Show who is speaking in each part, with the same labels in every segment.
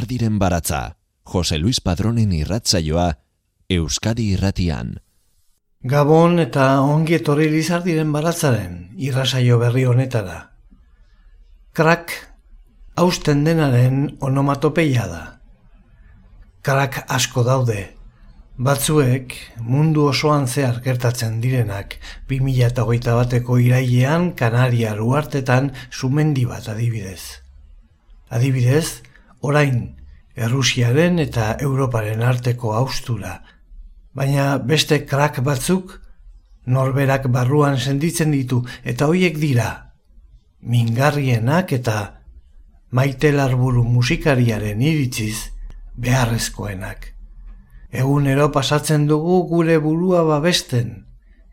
Speaker 1: Lizardiren baratza, Jose Luis Padronen irratzaioa, Euskadi irratian.
Speaker 2: Gabon eta ongi etorri Lizardiren baratzaren irrasaio berri honetara. Krak hausten denaren onomatopeia da. Krak asko daude, Batzuek mundu osoan zehar gertatzen direnak 2008 bateko irailean Kanaria ruartetan sumendi bat adibidez. Adibidez, orain, Errusiaren eta Europaren arteko austura, baina beste krak batzuk norberak barruan senditzen ditu eta hoiek dira, mingarrienak eta maite larburu musikariaren iritziz beharrezkoenak. Egunero pasatzen dugu gure burua babesten,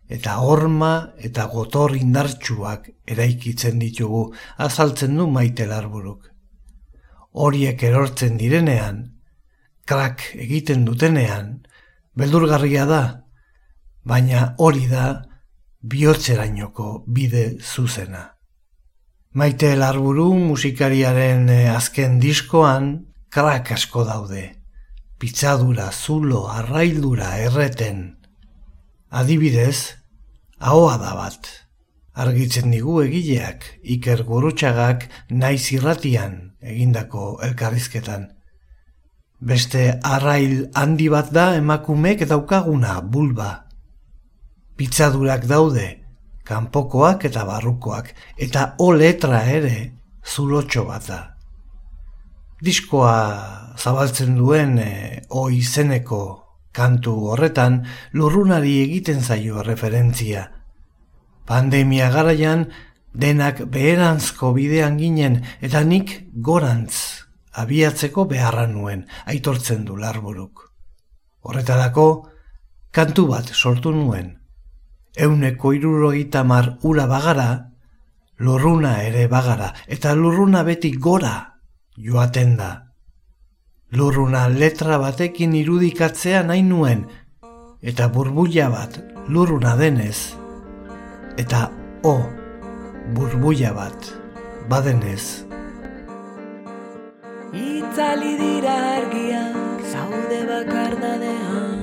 Speaker 2: eta horma eta gotor indartsuak eraikitzen ditugu azaltzen du maite larburuk. Horiek erortzen direnean, krak egiten dutenean, beldurgarria da, baina hori da bihotzerainoko bide zuzena. Maite larburu musikariaren eh, azken diskoan krak asko daude pitzadura, zulo, arraildura erreten. Adibidez, ahoa da bat. Argitzen digu egileak, iker gurutxagak naiz irratian egindako elkarrizketan. Beste arrail handi bat da emakumek daukaguna bulba. Pitzadurak daude, kanpokoak eta barrukoak, eta o letra ere zulotxo bat da diskoa zabaltzen duen e, o izeneko kantu horretan lurrunari egiten zaio referentzia. Pandemia garaian denak beherantzko bidean ginen eta nik gorantz abiatzeko beharra nuen aitortzen du larburuk. Horretarako kantu bat sortu nuen. Euneko irurogita mar ura bagara, lurruna ere bagara eta lurruna beti gora joaten da. Lurruna letra batekin irudikatzea nahi nuen, eta burbuia bat lurruna denez, eta o burbuia bat badenez.
Speaker 3: Itzali dira argiak zaude bakar dadean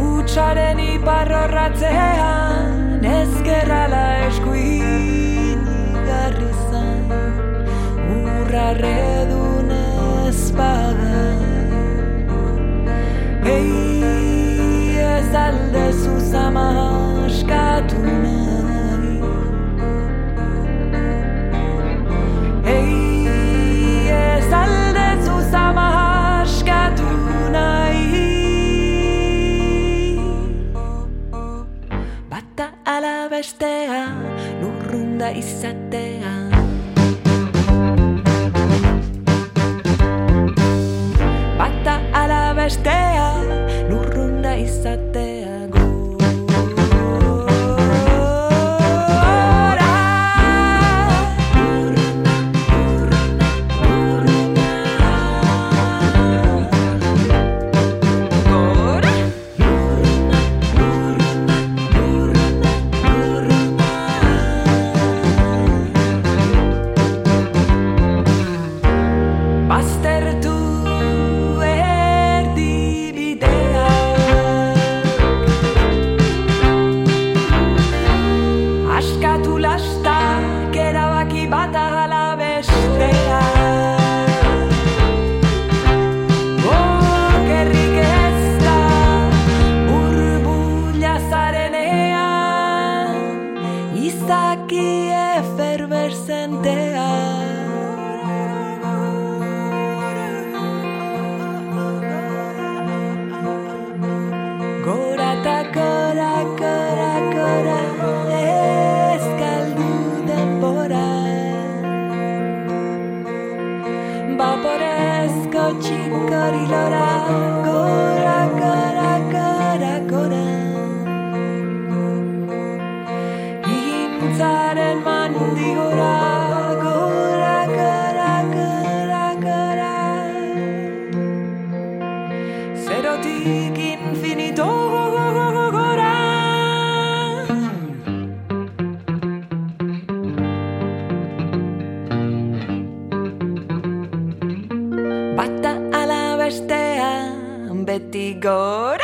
Speaker 3: Utsaren iparrorratzean ezkerrala eskuin igarri zain urrarredun ezpada Ei ez alde zuzama askatu nahi. Ei ez alde zuzama askatu nahi. Bestea lurrunda izatea good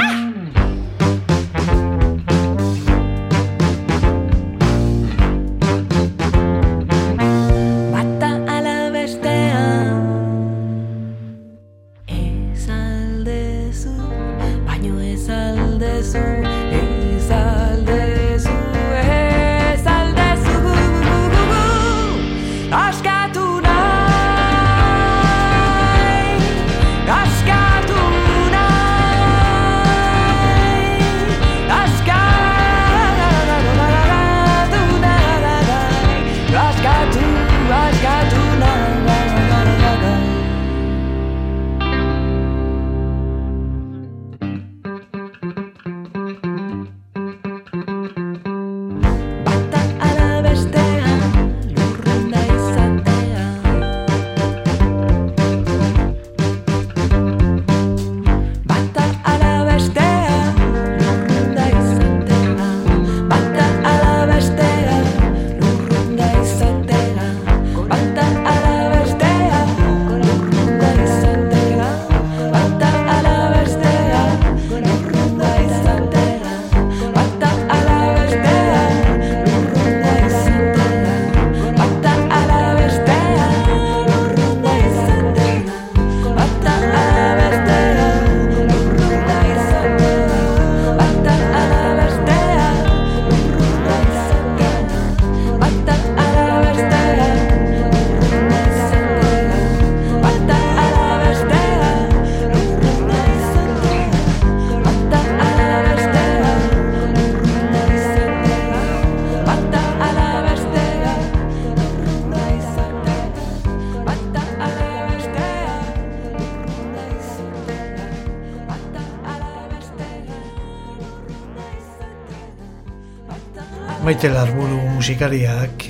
Speaker 2: Maite larburu musikariak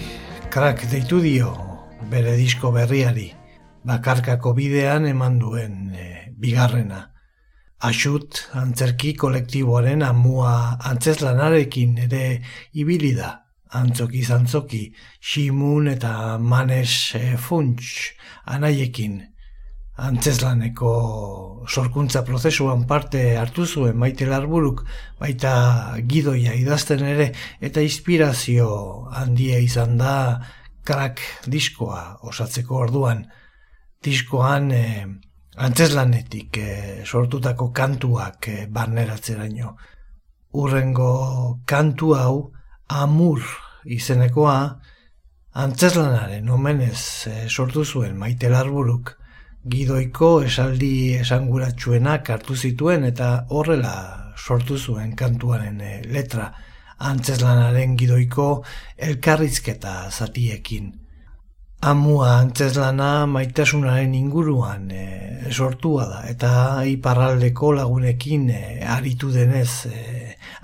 Speaker 2: krak deitu dio bere disko berriari, bakarkako bidean eman duen e, bigarrena. Axut antzerki kolektiboaren amua antzeslanarekin ere ibili da. Antzoki zantzoki, Ximun eta Manes e, Funts anaiekin. Antzeslaneko sorkuntza prozesuan parte hartu zuen maite larburuk, baita gidoia idazten ere, eta inspirazio handia izan da krak diskoa osatzeko orduan. Diskoan eh, antzeslanetik eh, sortutako kantuak eh, barneratzeraino. Urrengo kantu hau amur izenekoa antzeslanaren omenez eh, sortu zuen maite larburuk gidoiko esaldi esanguratsuenak hartu zituen eta horrela sortu zuen kantuaren eh, letra antzeslanaren gidoiko elkarrizketa zatiekin. Amua antzeslana maitasunaren inguruan e, sortua da eta iparraldeko lagunekin e, aritu denez e,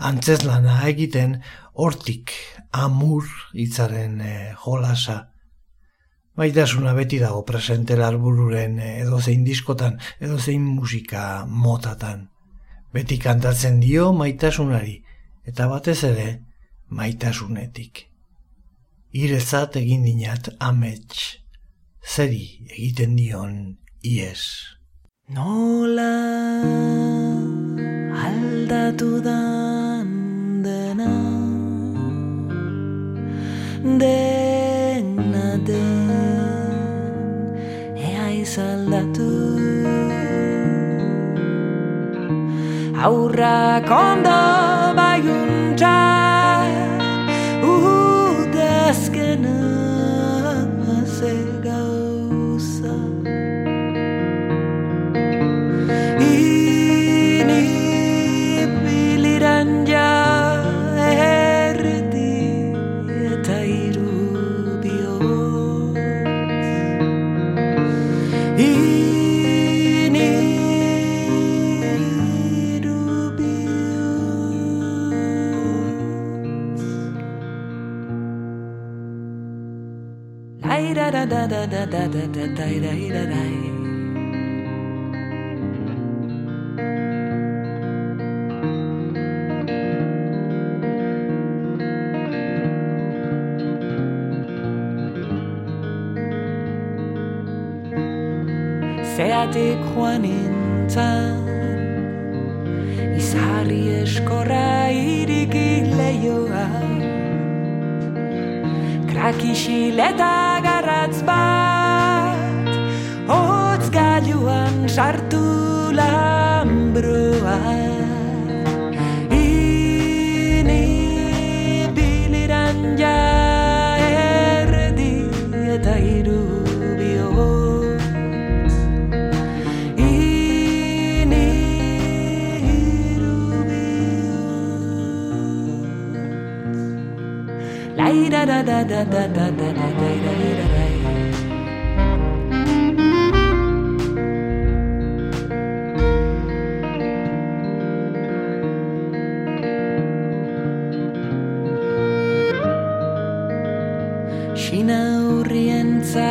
Speaker 2: antzeslana egiten hortik amur hitzaren e, jolasa. Maitasuna beti dago presente larbururen edozein diskotan, edozein musika motatan. Beti kantatzen dio maitasunari, eta batez ere maitasunetik. Irezat egin dinat amets, zeri egiten dion ies.
Speaker 3: Nola aldatu dan dena Dena Aurrak ondo baiuntza Udazkena da da da da da da da da da da da Zeatik joan. Nintzen Zari eskorra iriki leioa Krakisileta garratz bat Hotz gailuan sartu lambroa Ini biliran ja erdi eta iru da da da da da da da da da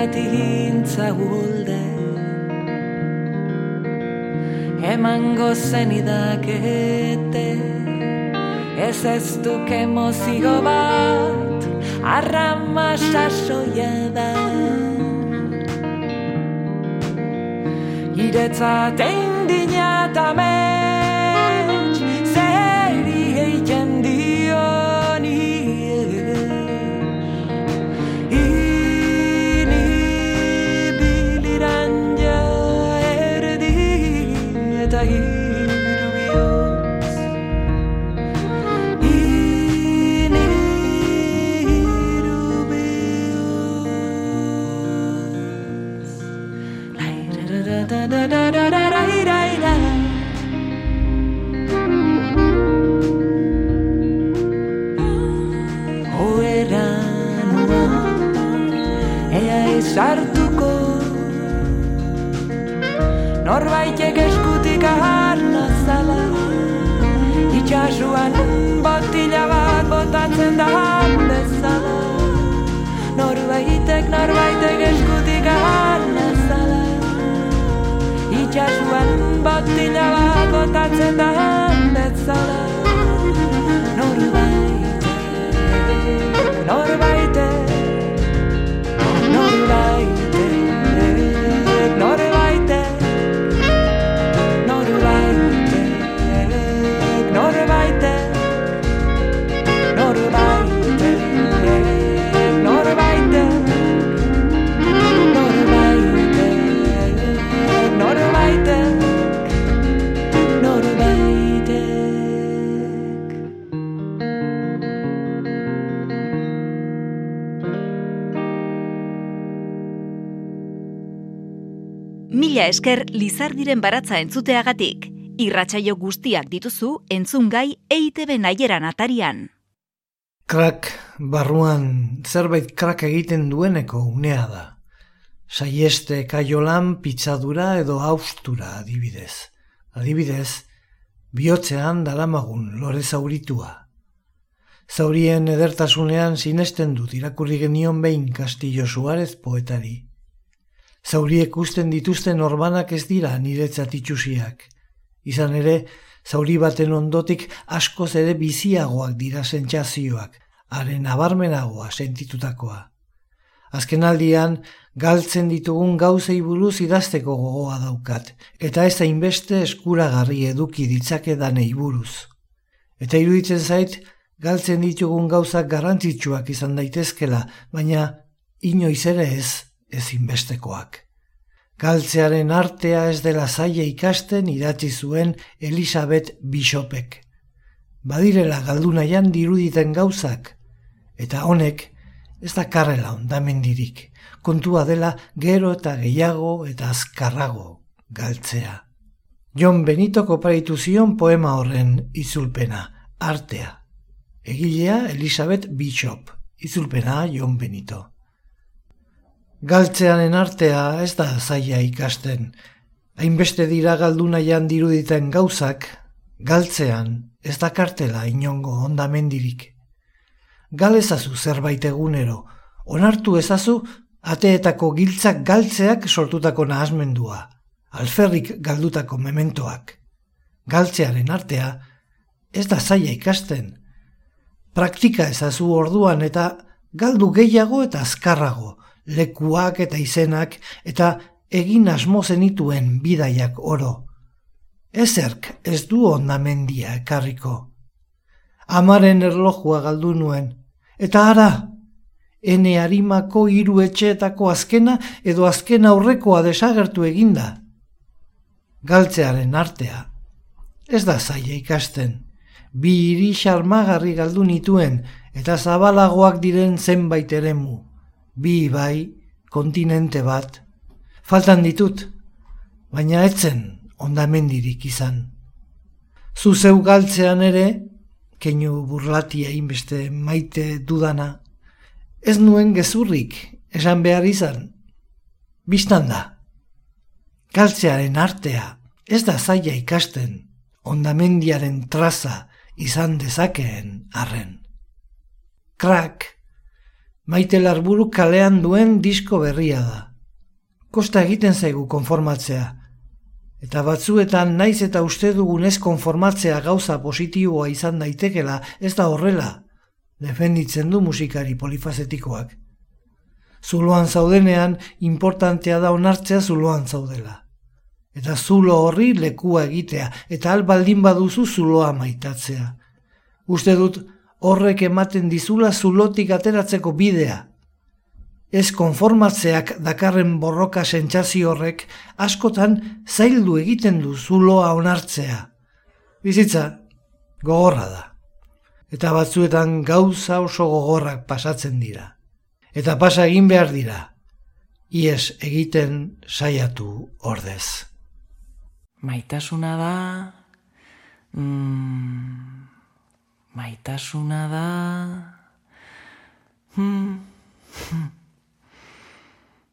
Speaker 3: urrien zatihintza gulde. Emango zen idakete Ez ez duk emozio bat Arrama sasoia da. Iretzat eindina eta Ea izartuko Norbaitek eskutik aharna zala Itxasuan botila bat botatzen da bezala. Norbaitek, norbaitek eskutik aharna zala Itxasuan botila bat botatzen da bezala. Norbaitek, norbaitek
Speaker 4: Mila esker Lizardiren baratza entzuteagatik. Irratsaio guztiak dituzu entzungai EITB naieran atarian.
Speaker 2: Krak barruan zerbait krak egiten dueneko unea da. Saieste kaiolan pitzadura edo haustura adibidez. Adibidez, bihotzean daramagun lore zauritua. Zaurien edertasunean sinesten dut irakurri genion behin Castillo Suarez poetari. Zauriek usten dituzten orbanak ez dira niretzat itxusiak. Izan ere, zauri baten ondotik askoz ere biziagoak dira sentsazioak, haren abarmenagoa sentitutakoa. Azkenaldian, galtzen ditugun gauzei buruz idazteko gogoa daukat, eta ez hainbeste eskuragarri eduki ditzake danei buruz. Eta iruditzen zait, galtzen ditugun gauzak garrantzitsuak izan daitezkela, baina inoiz ere ez ezinbestekoak. Galtzearen artea ez dela zaila ikasten idatzi zuen Elisabet Bishopek. Badirela galdunaian diruditen gauzak, eta honek ez da karrela ondamendirik, kontua dela gero eta gehiago eta azkarrago galtzea. Jon Benito koparitu zion poema horren itzulpena, artea. Egilea Elisabet Bishop, itzulpena Jon Benito. Galtzearen artea ez da zaila ikasten. Hainbeste dira galdunaian diruditen gauzak, galtzean ez da kartela inongo ondamendirik. Gal ezazu zerbait egunero, onartu ezazu ateetako giltzak galtzeak sortutako nahasmendua, alferrik galdutako mementoak. Galtzearen artea ez da zaila ikasten. Praktika ezazu orduan eta galdu gehiago eta azkarrago, lekuak eta izenak eta egin asmo zenituen bidaiak oro. ezerk ez du ondamendia ekarriko. Amaren erlojua galdu nuen, eta ara, ene harimako hiru etxeetako azkena edo azken aurrekoa desagertu eginda. Galtzearen artea, ez da zaila ikasten, bi hiri xarmagarri galdu nituen eta zabalagoak diren zenbait eremu, bi bai, kontinente bat, faltan ditut, baina etzen ondamendirik izan. Zuzeu galtzean ere, keinu burlatia inbeste maite dudana, ez nuen gezurrik esan behar izan. Bistan da, galtzearen artea ez da zaila ikasten ondamendiaren traza izan dezakeen arren. Krak, maite larburu kalean duen disko berria da. Kosta egiten zaigu konformatzea, eta batzuetan naiz eta uste dugunez konformatzea gauza positiboa izan daitekela ez da horrela, defenditzen du musikari polifazetikoak. Zuloan zaudenean, importantea da onartzea zuloan zaudela. Eta zulo horri lekua egitea, eta albaldin baduzu zuloa maitatzea. Uste dut horrek ematen dizula zulotik ateratzeko bidea. Ez konformatzeak dakarren borroka sentsazio horrek askotan zaildu egiten du zuloa onartzea. Bizitza, gogorra da eta batzuetan gauza oso gogorrak pasatzen dira. Eta pasa egin behar dira, ies egiten saiatu ordez.
Speaker 3: Maitasuna da... Mm, maitasuna da... Mm,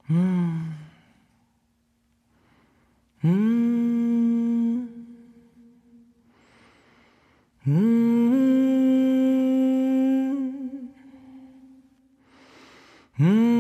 Speaker 3: mm, mm, mm, mm.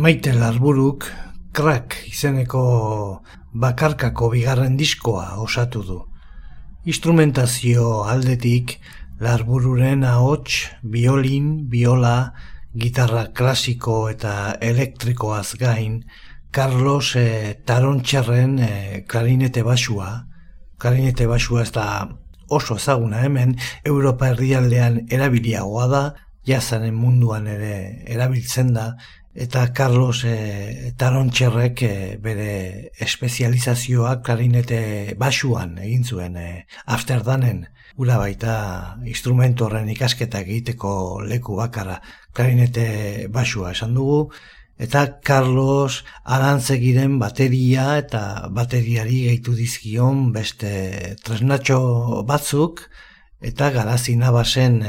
Speaker 2: Maite Larburuk Krak izeneko bakarkako bigarren diskoa osatu du. Instrumentazio aldetik Larbururen ahots, biolin, biola, gitarra klasiko eta elektrikoaz gain, Carlos e, Tarontxerren e, klarinete basua, klarinete basua ez da oso ezaguna hemen, Europa herrialdean erabiliagoa da, jazanen munduan ere erabiltzen da, eta Carlos e, Tarontxerrek e, bere espezializazioa klarinete basuan egin zuen e, Amsterdamen. Gura baita instrumentu horren ikasketak egiteko leku bakarra klarinete basua esan dugu. Eta Carlos Arantzegiren bateria eta bateriari gehitu dizkion beste tresnatxo batzuk. Eta garazina basen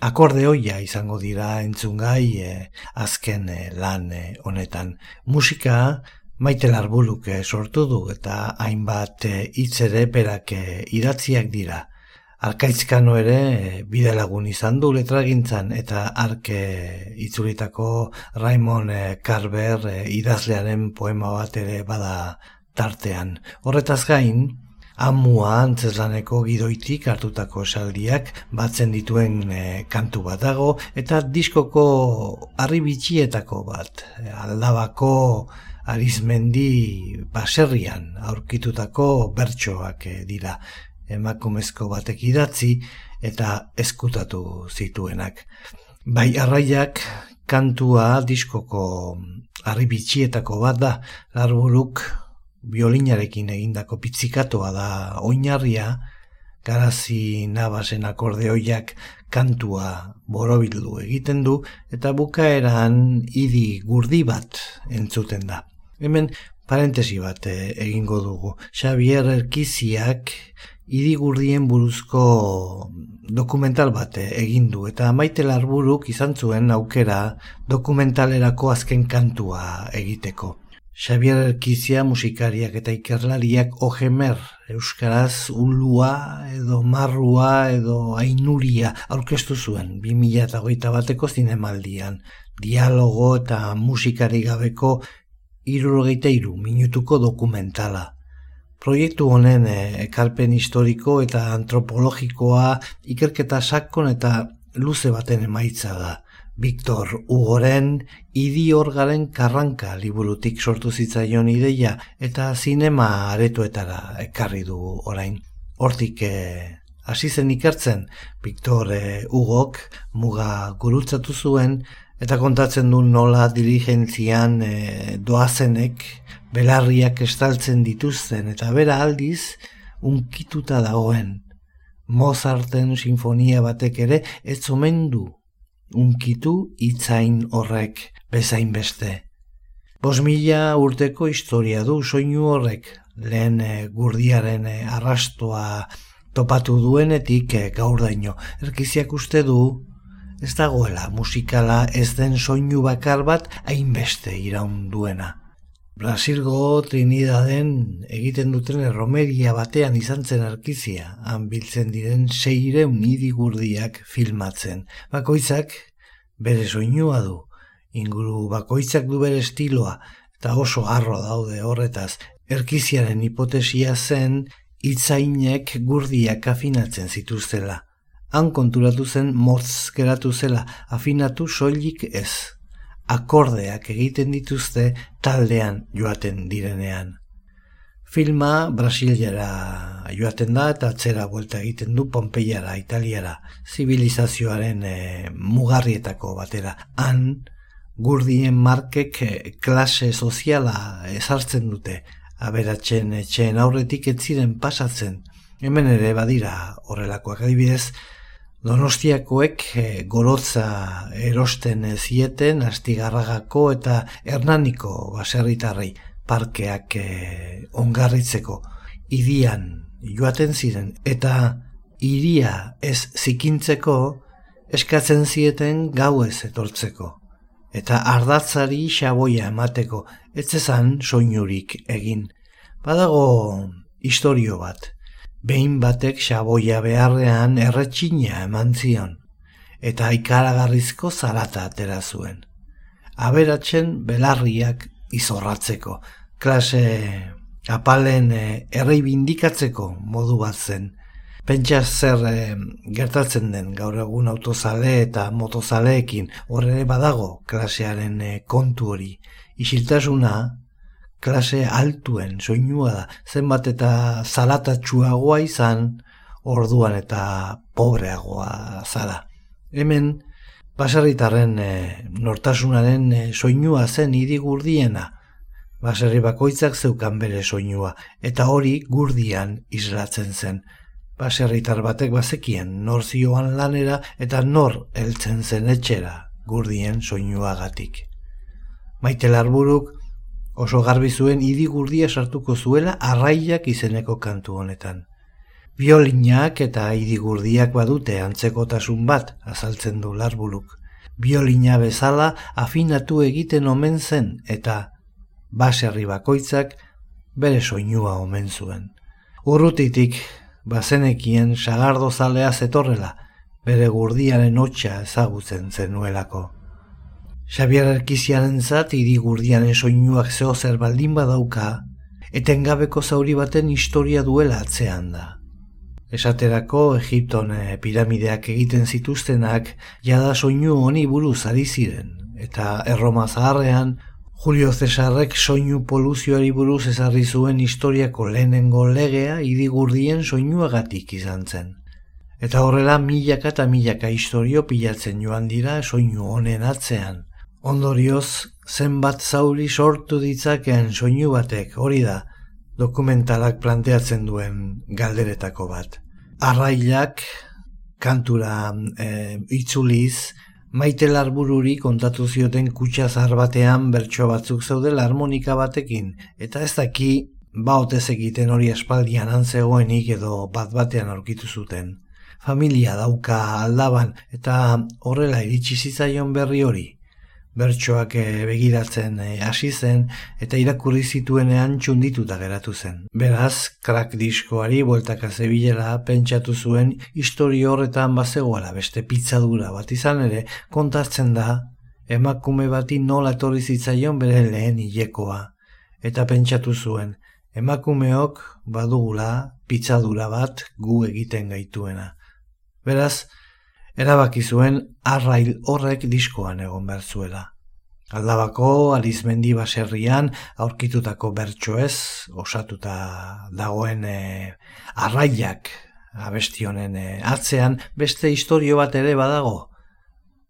Speaker 2: akordeoia izango dira entzungai e, azken e, lan e, honetan. Musika maite larbuluk sortu du eta hainbat hitz ere berak idatziak dira. Arkaitzkano ere bide lagun izan du letragintzan eta arke itzulitako Raimon Carver idazlearen poema bat ere bada tartean. Horretaz gain, amua antzeslaneko gidoitik hartutako esaldiak batzen dituen e, kantu bat dago eta diskoko arribitxietako bat aldabako arizmendi baserrian aurkitutako bertsoak e, dira emakumezko batek idatzi eta eskutatu zituenak. Bai arraiak kantua diskoko arribitxietako bat da, larburuk biolinarekin egindako pitzikatoa da oinarria, garazi nabasen akordeoiak kantua borobildu egiten du, eta bukaeran idi gurdi bat entzuten da. Hemen parentesi bat eh, egingo dugu. Xavier Erkiziak idigurdien buruzko dokumental bat egin du eta maite larburuk izan zuen aukera dokumentalerako azken kantua egiteko. Xavier Erkizia musikariak eta ikerlariak ojemer, euskaraz ulua edo marrua edo ainuria aurkeztu zuen 2008 bateko zinemaldian. Dialogo eta musikari gabeko irurogeita iru minutuko dokumentala. Proiektu honen eh, ekarpen historiko eta antropologikoa ikerketa sakon eta luze baten emaitza da. Victor Ugoren idiorgaren karranka liburutik sortu zitzaion ideia eta zinema aretoetara ekarri du orain. Hortik eh, hasi zen ikertzen Victor eh, Ugok muga gurutzatu zuen eta kontatzen du nola dirigentzian doazenek belarriak estaltzen dituzten eta bera aldiz unkituta dagoen. Mozarten sinfonia batek ere ez du unkitu itzain horrek bezain beste. Bos mila urteko historia du soinu horrek lehen e, gurdiaren e, arrastoa topatu duenetik e, gaur daino. Erkiziak uste du ez dagoela musikala ez den soinu bakar bat hainbeste iraun duena. Brasilgo Trinidaden egiten duten erromeria batean izan zen arkizia, han biltzen diren seire unidigurdiak filmatzen. Bakoitzak bere soinua du, inguru bakoitzak du bere estiloa, eta oso harro daude horretaz, erkiziaren hipotesia zen hitzainek gurdiak afinatzen zituztela. Han konturatu zen motz geratu zela, afinatu soilik ez akordeak egiten dituzte taldean joaten direnean. Filma Brasilera joaten da eta atzera buelta egiten du Pompeiara, Italiara, zibilizazioaren e, mugarrietako batera. Han, gurdien markek eh, klase soziala ezartzen dute, aberatzen etxeen aurretik ez ziren pasatzen. Hemen ere badira horrelakoak adibidez, Donostiakoek e, gorotza erosten zieten astigarragako eta hernaniko baserritarrei parkeak e, ongarritzeko idian joaten ziren. Eta iria ez zikintzeko eskatzen zieten gauez etortzeko. Eta ardatzari xaboia emateko ez soinurik egin. Badago historio bat, behin batek xaboia beharrean erretxina eman zion, eta ikaragarrizko zarata atera zuen. Aberatzen belarriak izorratzeko, klase apalen eh, errei bindikatzeko modu bat zen. Pentsa zer eh, gertatzen den gaur egun autozale eta motozaleekin horre badago klasearen eh, kontu hori. Isiltasuna klase altuen soinua da, zenbat eta zalatatxuagoa izan, orduan eta pobreagoa zara. Hemen, baserritarren e, nortasunaren e, soinua zen hiri gurdiena, baserri bakoitzak zeukan bere soinua, eta hori gurdian islatzen zen. Baserritar batek bazekien nor zioan lanera eta nor heltzen zen etxera gurdien soinuagatik. Maite larburuk oso garbi zuen idigurdia sartuko zuela arraiak izeneko kantu honetan. Biolinak eta idigurdiak badute antzekotasun bat azaltzen du larburuk. Biolina bezala afinatu egiten omen zen eta baserri bakoitzak bere soinua omen zuen. Urrutitik bazenekien sagardo zalea zetorrela, bere gurdiaren hotxa ezagutzen zenuelako. Xabier Erkiziaren zat, iri gurdiaren soinuak zeo zer baldin badauka, etengabeko zauri baten historia duela atzean da. Esaterako Egipton eh, piramideak egiten zituztenak jada soinu honi buruz ari ziren, eta Erroma zaharrean Julio Cesarrek soinu poluzioari buruz ezarri zuen historiako lehenengo legea idigurdien soinuagatik izan zen. Eta horrela milaka eta milaka historio pilatzen joan dira soinu honen atzean. Ondorioz, zenbat zauri sortu ditzakeen soinu batek hori da dokumentalak planteatzen duen galderetako bat. Arrailak, kantura e, itzuliz, Maite larbururi kontatu zioten kutsa zahar batean bertso batzuk zaudela harmonika batekin, eta ez daki baotez egiten hori espaldian antzegoenik edo bat batean aurkitu zuten. Familia dauka aldaban eta horrela iritsi zitzaion berri hori bertsoak eh, begiratzen eh, hasi zen eta irakurri zituenean txundituta geratu zen. Beraz, krak diskoari bueltaka zebilela pentsatu zuen histori horretan bazegoala beste pizzadura bat izan ere kontatzen da emakume bati nola etorri zitzaion bere lehen hilekoa eta pentsatu zuen emakumeok badugula pizzadura bat gu egiten gaituena. Beraz, erabaki zuen arrail horrek diskoan egon behar zuela. Aldabako alizmendi baserrian aurkitutako bertso ez, osatuta dagoen e, arrailak abestionen e, atzean beste historio bat ere badago.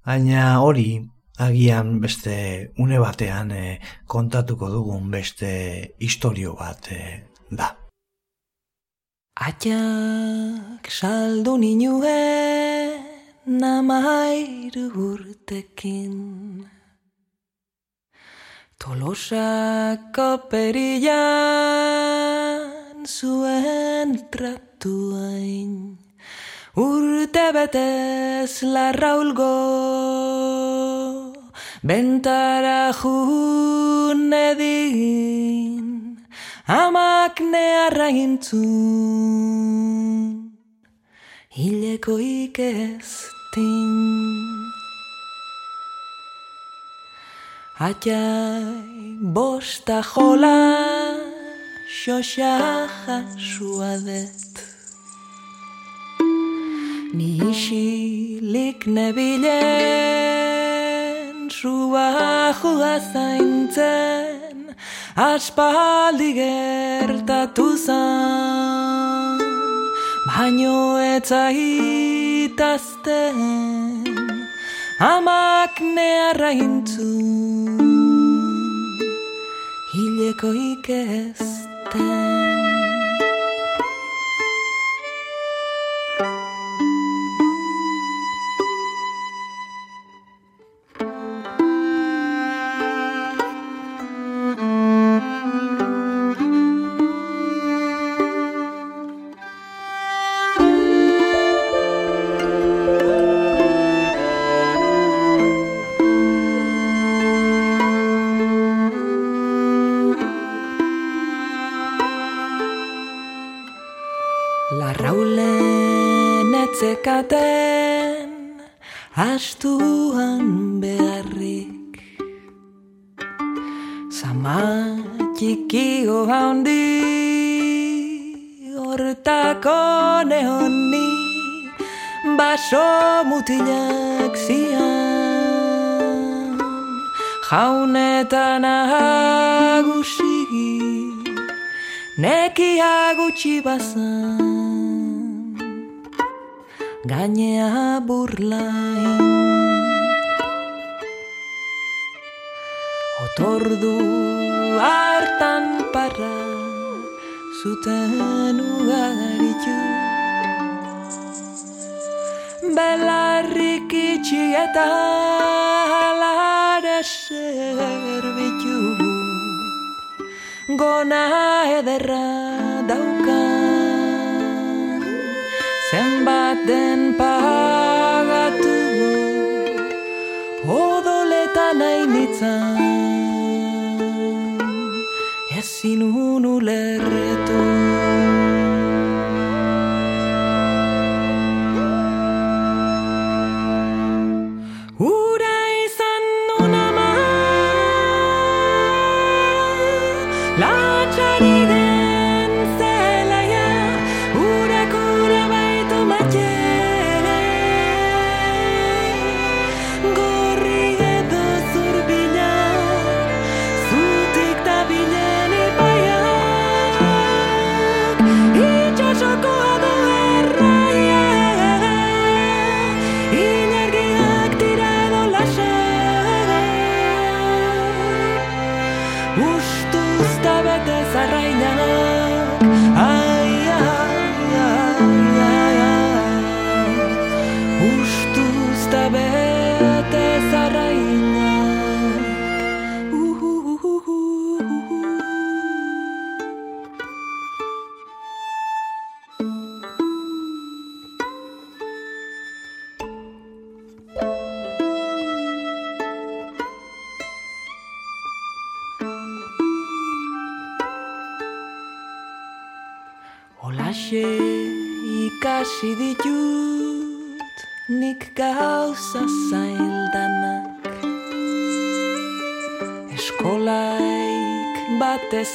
Speaker 2: Baina hori agian beste une batean e, kontatuko dugun beste historio bat e, da.
Speaker 3: Atxak saldu ninuen namairu urtekin. Tolosako perillan zuen tratuain, urte betez larraulgo, bentara jun edin, amak nearra hileko ikez tin Atxai bosta jola xoxaja suadet Ni isilik nebilen Sua jua zaintzen Aspaldi gertatu zan. Baino etzaitazten Amak nearra intzu Hileko ikezten astuan beharrik. Zama txikio handi hortako nehoni Baso mutilak zian. Jaunetan ahagusi Nekia gutxi bazan gainea burlai Otordu hartan parra zuten ugaritu. Belarrik itxi eta alare zerbitu Gona ederra daukan. Zenbat den sin un ulertu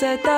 Speaker 3: set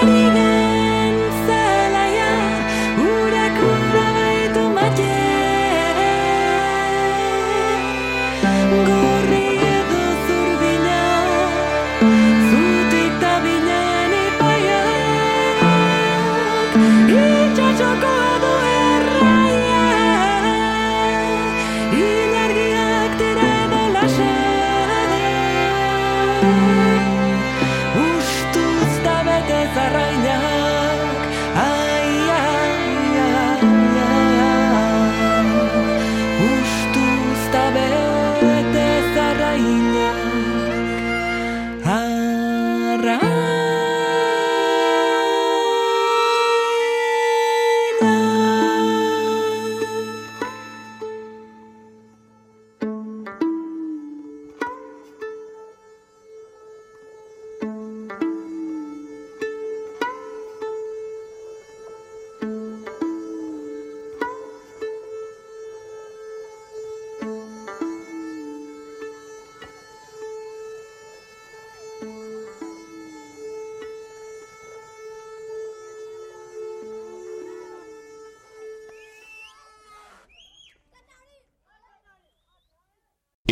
Speaker 3: You.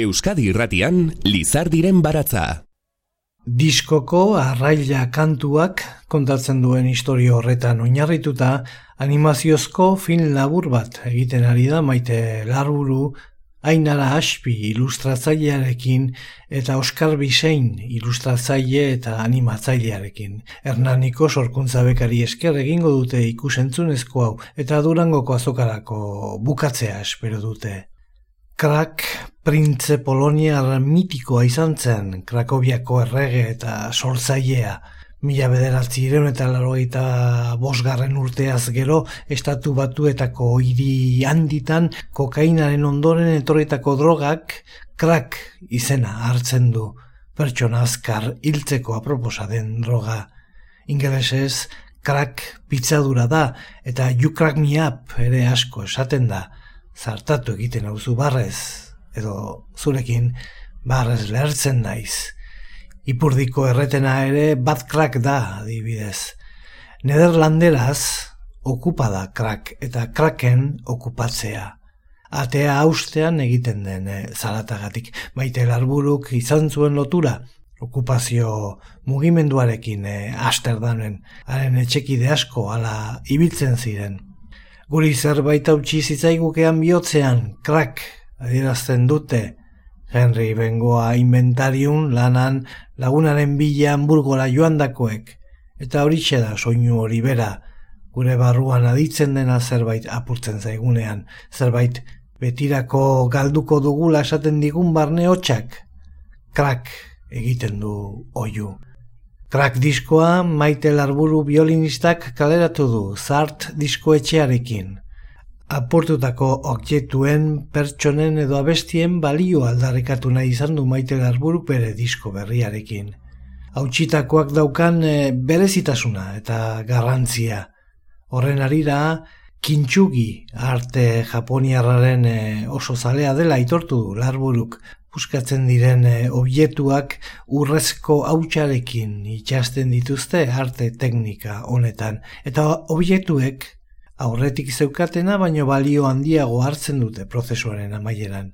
Speaker 5: Euskadi irratian lizar diren baratza.
Speaker 2: Diskoko arraila kantuak kontatzen duen historia horretan oinarrituta animaziozko film labur bat egiten ari da maite larburu Ainara Aspi ilustratzailearekin eta Oskar Bisein ilustratzaile eta animatzailearekin. Hernaniko sorkuntza bekari esker egingo dute ikusentzunezko hau eta durangoko azokarako bukatzea espero dute. Krak printze poloniar mitikoa izan zen, Krakoviako errege eta sortzailea. Mila bederatzi ireun eta larogeita bosgarren urteaz gero, estatu batuetako hiri handitan kokainaren ondoren etorritako drogak krak izena hartzen du. Pertsona azkar hiltzeko aproposa den droga. Ingelesez, krak pitzadura da eta you crack me up ere asko esaten da Zartatu egiten hauzu barrez, edo zurekin barrez lehertzen naiz. Ipurdiko erretena ere bat krak da, adibidez. Nederlanderaz, okupada krak eta kraken okupatzea. Atea haustean egiten den e, zaratagatik. Maite larburuk izan zuen lotura, okupazio mugimenduarekin e, Asterdanen, haren etxekide asko ala ibiltzen ziren. Guri zerbait hautsi zitzaigukean bihotzean, krak, adierazten dute, Henry bengoa inventariun lanan lagunaren bila hamburgora joandakoek, eta hori da soinu hori bera, gure barruan aditzen dena zerbait apurtzen zaigunean, zerbait betirako galduko dugula esaten digun barne hotxak, krak egiten du oiu. Krak diskoa maite larburu violinistak kaleratu du, zart diskoetxearekin aportutako objektuen, pertsonen edo abestien balio aldarrikatu nahi izan du maite garburuk bere disko berriarekin. Hautsitakoak daukan e, berezitasuna eta garrantzia. Horren arira, kintsugi arte japoniarraren e, oso zalea dela aitortu du larburuk buskatzen diren e, objektuak urrezko hautsarekin itxasten dituzte arte teknika honetan. Eta objektuek aurretik zeukatena baino balio handiago hartzen dute prozesuaren amaieran.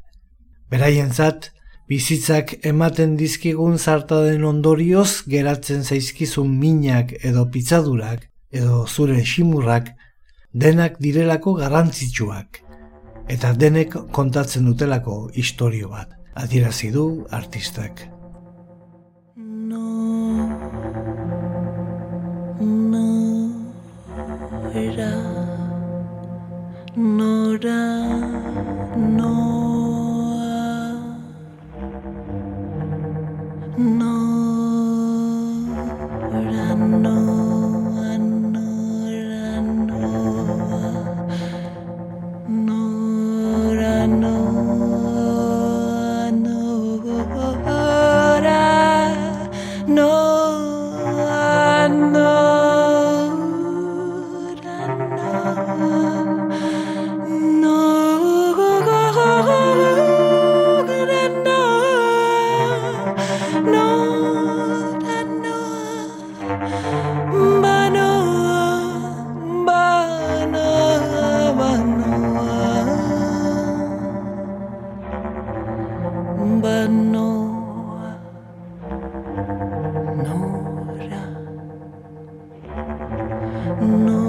Speaker 2: Beraientzat, bizitzak ematen dizkigun zartaden ondorioz geratzen zaizkizun minak edo pizzadurak edo zure simurrak denak direlako garrantzitsuak eta denek kontatzen dutelako istorio bat. Adierazi du artistak. No, no, era. Nora, Noa,
Speaker 3: No.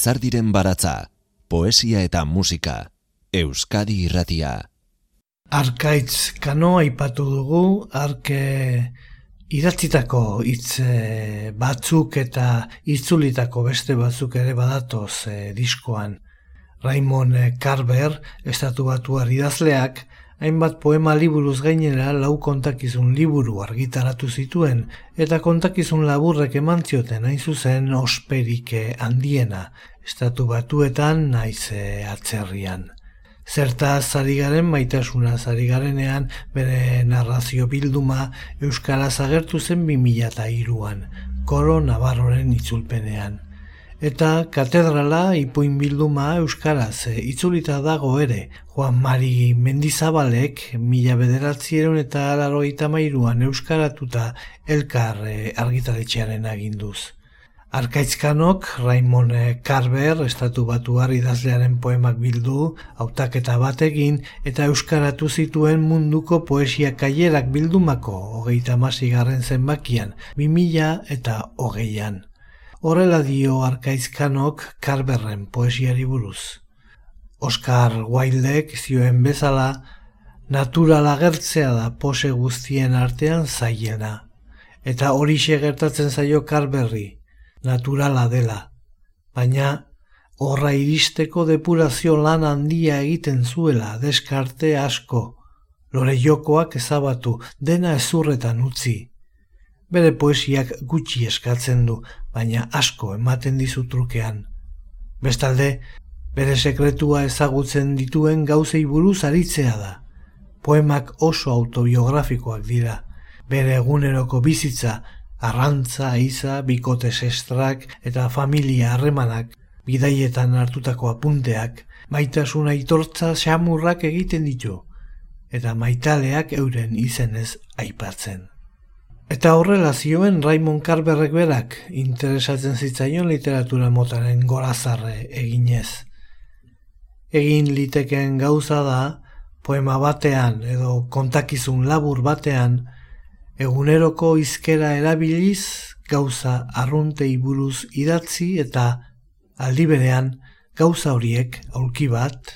Speaker 1: Lizardiren baratza, poesia eta musika, Euskadi irratia.
Speaker 2: Arkaitz kano aipatu dugu, arke idatzitako hitz eh, batzuk eta itzulitako beste batzuk ere badatoz eh, diskoan. Raymond eh, Carver, estatu batuar idazleak, hainbat poema liburuz gainera lau kontakizun liburu argitaratu zituen, eta kontakizun laburrek eman zioten hain zuzen osperike handiena, estatu batuetan naiz eh, atzerrian. Zertaz ari garen maitasuna ari garenean bere narrazio bilduma Euskaraz agertu zen 2003an, Koro Navarroren itzulpenean. Eta katedrala ipuin bilduma Euskaraz eh, itzulita dago ere, Juan Mari Mendizabalek mila bederatzieron eta laroita mairuan Euskaratuta elkar eh, argitaletxearen aginduz. Arkaitzkanok Raimon Carver estatu batuar idazlearen poemak bildu, hautaketa bat egin eta euskaratu zituen munduko poesia kailerak bildumako hogeita garren zenbakian, 2000 eta hogeian. Horrela dio Arkaizkanok Carverren poesiari buruz. Oscar Wildek zioen bezala, natural agertzea da pose guztien artean zailena. Eta horixe gertatzen zaio Carberri, naturala dela. Baina horra iristeko depurazio lan handia egiten zuela deskarte asko, lore jokoak ezabatu, dena ezurretan utzi. Bere poesiak gutxi eskatzen du, baina asko ematen dizu trukean. Bestalde, bere sekretua ezagutzen dituen gauzei buruz aritzea da. Poemak oso autobiografikoak dira. Bere eguneroko bizitza, arrantza, iza, bikote sestrak eta familia harremanak, bidaietan hartutako apunteak, maitasuna itortza xamurrak egiten ditu, eta maitaleak euren izenez aipatzen. Eta horrela zioen Raymond Carverrek berak interesatzen zitzaion literatura motaren gorazarre eginez. Egin liteken gauza da, poema batean edo kontakizun labur batean, eguneroko izkera erabiliz gauza arruntei buruz idatzi eta aldi berean gauza horiek aulki bat,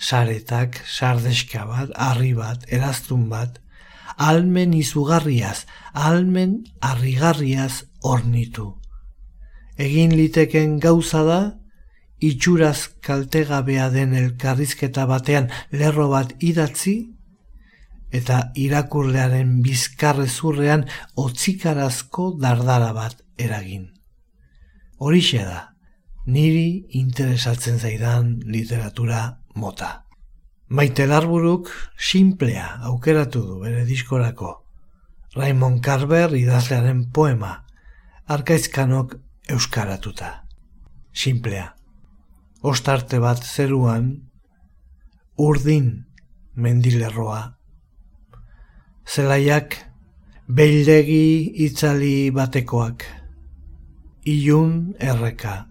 Speaker 2: saretak, sardeska bat, harri bat, eraztun bat, almen izugarriaz, almen harrigarriaz ornitu. Egin liteken gauza da, itxuraz kaltegabea den elkarrizketa batean lerro bat idatzi, eta irakurlearen bizkarrezurrean otzikarazko dardara bat eragin. Horixe da, niri interesatzen zaidan literatura mota. Maite larburuk simplea aukeratu du bere diskorako. Raymond Carver idazlearen poema, arkaizkanok euskaratuta. Simplea. Ostarte bat zeruan, urdin mendilerroa. Zelaiak, beildegi itzali batekoak. Ilun erreka.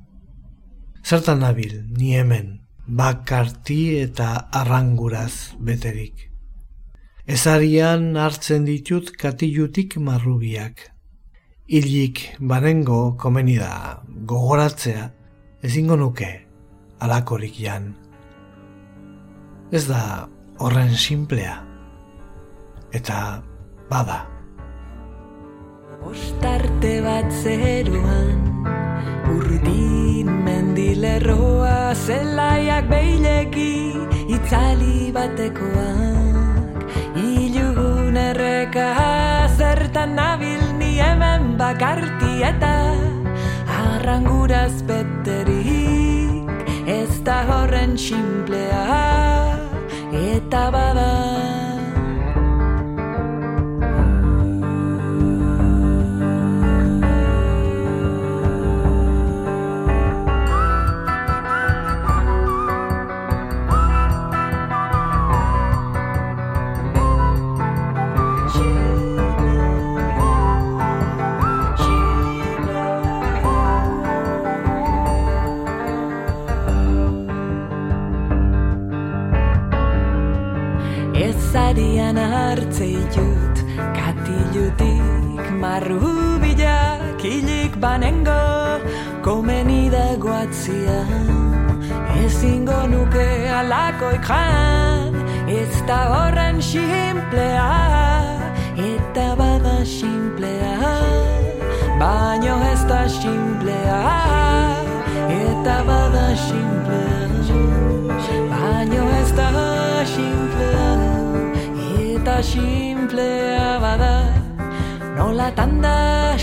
Speaker 2: Zertan nabil, ni hemen, bakarti eta arranguraz beterik. Ezarian hartzen ditut katilutik marrubiak. Ilik banengo komeni da gogoratzea ezingo nuke alakorik jan. Ez da horren simplea. Eta bada.
Speaker 3: Ostarte bat zeruan Urdin mendilerroa Zelaiak beileki Itzali batekoak. Ilugun erreka Zertan nabil ni hemen bakarti eta Arranguraz beterik Ez da horren simplea Eta bada Ezarian hartzeitut Katilutik marru bilak Hilik banengo Komeni da guatzia. Ezingo nuke alakoik jan Ez da horren simplea Eta bada simplea Baino ez da simplea Eta bada simplea Baino ez da simplea Eta simplea bada. Nola tanda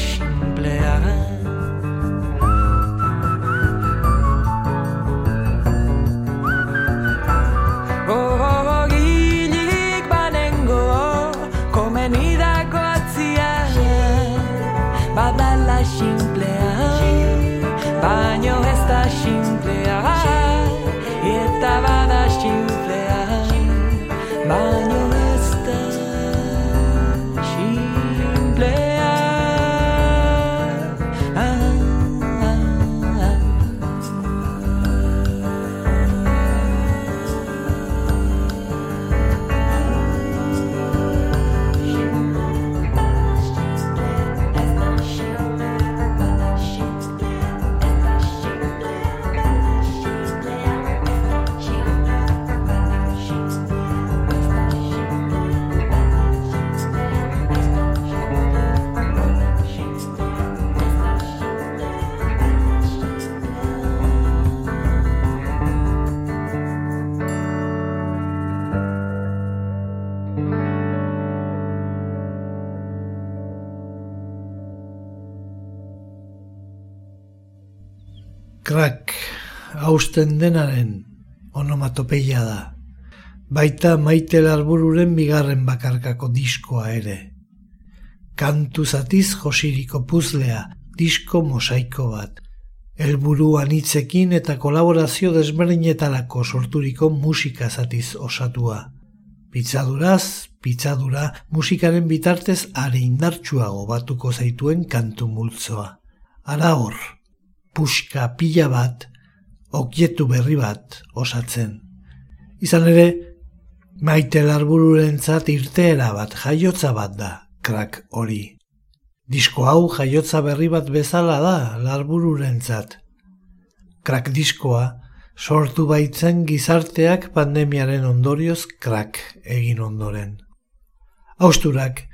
Speaker 2: Krak hausten denaren onomatopeia da. Baita maite larbururen bigarren bakarkako diskoa ere. Kantu zatiz josiriko puzlea, disko mosaiko bat. Helburu anitzekin eta kolaborazio desberdinetarako sorturiko musika zatiz osatua. Pitzaduraz, pitzadura musikaren bitartez are indartsuago batuko zaituen kantu multzoa. Ara hor, puska pila bat, okietu berri bat osatzen. Izan ere, maite larbururentzat irteera bat, jaiotza bat da, krak hori. Disko hau jaiotza berri bat bezala da larbururentzat. Krak diskoa sortu baitzen gizarteak pandemiaren ondorioz krak egin ondoren. Austurak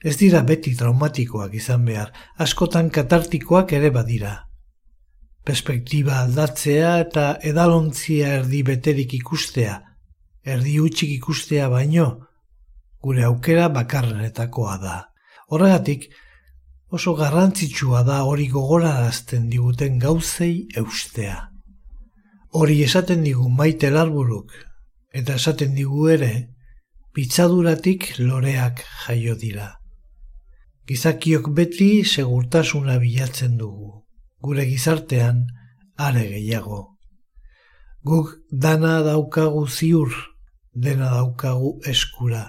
Speaker 2: ez dira beti traumatikoak izan behar, askotan katartikoak ere badira. Perspektiba aldatzea eta edalontzia erdi beterik ikustea, erdi utxik ikustea baino, gure aukera bakarrenetakoa da. Horregatik, oso garrantzitsua da hori gogorarazten diguten gauzei eustea. Hori esaten digu maite larburuk, eta esaten digu ere, pitzaduratik loreak jaio dira. Gizakiok beti segurtasuna bilatzen dugu, gure gizartean are gehiago. Guk dana daukagu ziur, dena daukagu eskura.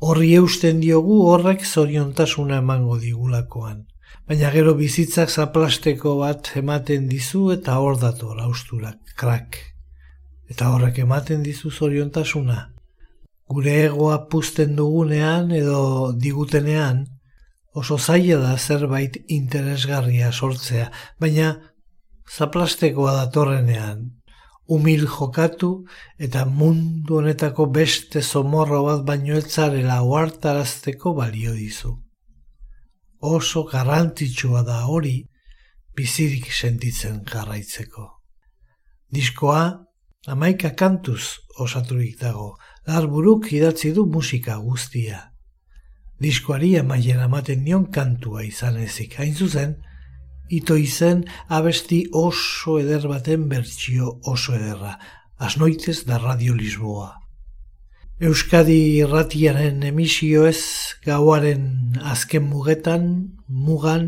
Speaker 2: Horri eusten diogu horrek zoriontasuna emango digulakoan. Baina gero bizitzak zaplasteko bat ematen dizu eta hor dator austurak, krak. Eta horrek ematen dizu zoriontasuna. Gure egoa puzten dugunean edo digutenean, oso zaila da zerbait interesgarria sortzea, baina zaplastekoa datorrenean, umil jokatu eta mundu honetako beste zomorro bat baino etzarela oartarazteko balio dizu. Oso garrantzitsua da hori bizirik sentitzen jarraitzeko. Diskoa amaika kantuz osaturik dago, larburuk idatzi du musika guztia. Diskoari amaien amaten nion kantua izan ezik, hain zuzen, ito izen abesti oso eder baten bertsio oso ederra, asnoitez da Radio Lisboa. Euskadi irratiaren emisio ez gauaren azken mugetan, mugan,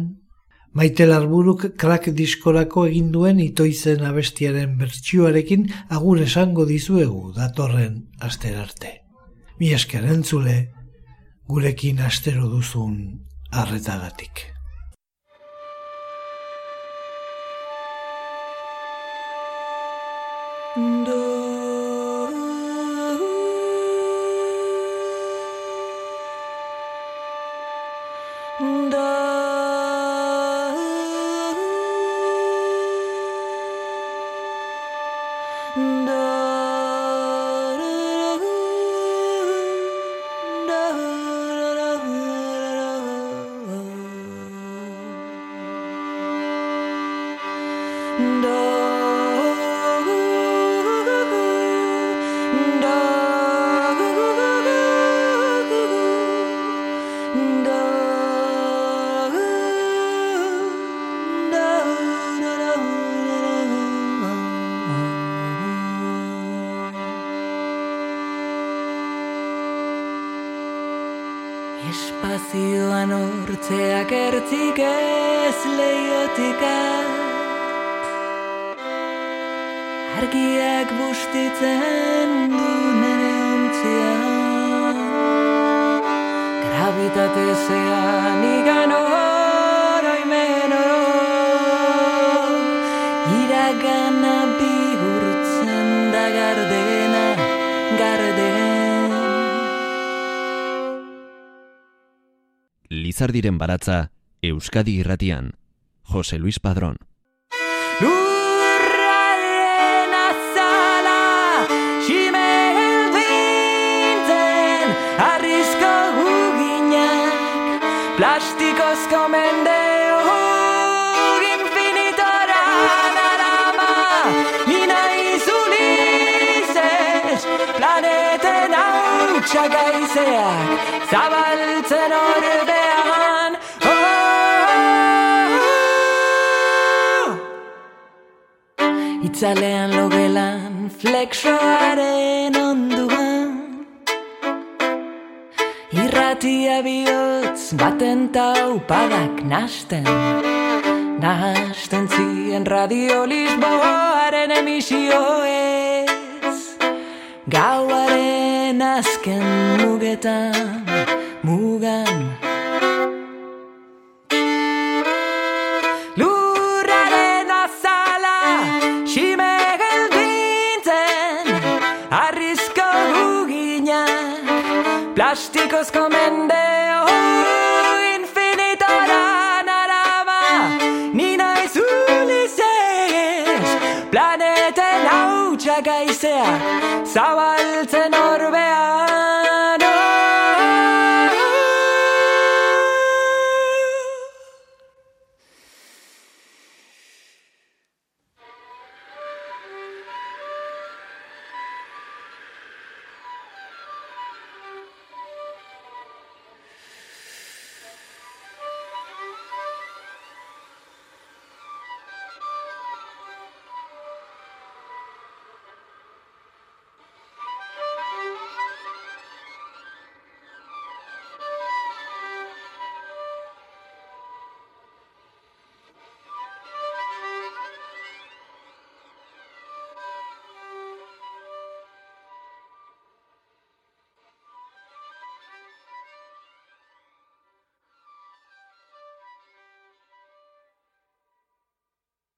Speaker 2: maite larburuk krak diskorako egin duen itoizen abestiaren bertsioarekin agur esango dizuegu datorren asterarte. Mi esker entzule, gurekin astero duzun arretagatik.
Speaker 1: Lizardiren baratza, Euskadi irratian. Jose Luis Padrón.
Speaker 3: Lurraren azala Ximel dintzen Arrizko guginak Plastikozko mendeo Infinitora narama Nina izulizez Planeten hautsak aizeak Zabaltzen orbean Itzalean logelan flexoaren onduan. Irratia bihotz baten taupadak nasten Nahasten zien radio Lisboaren emisioez. Gauaren azken mugetan Mugan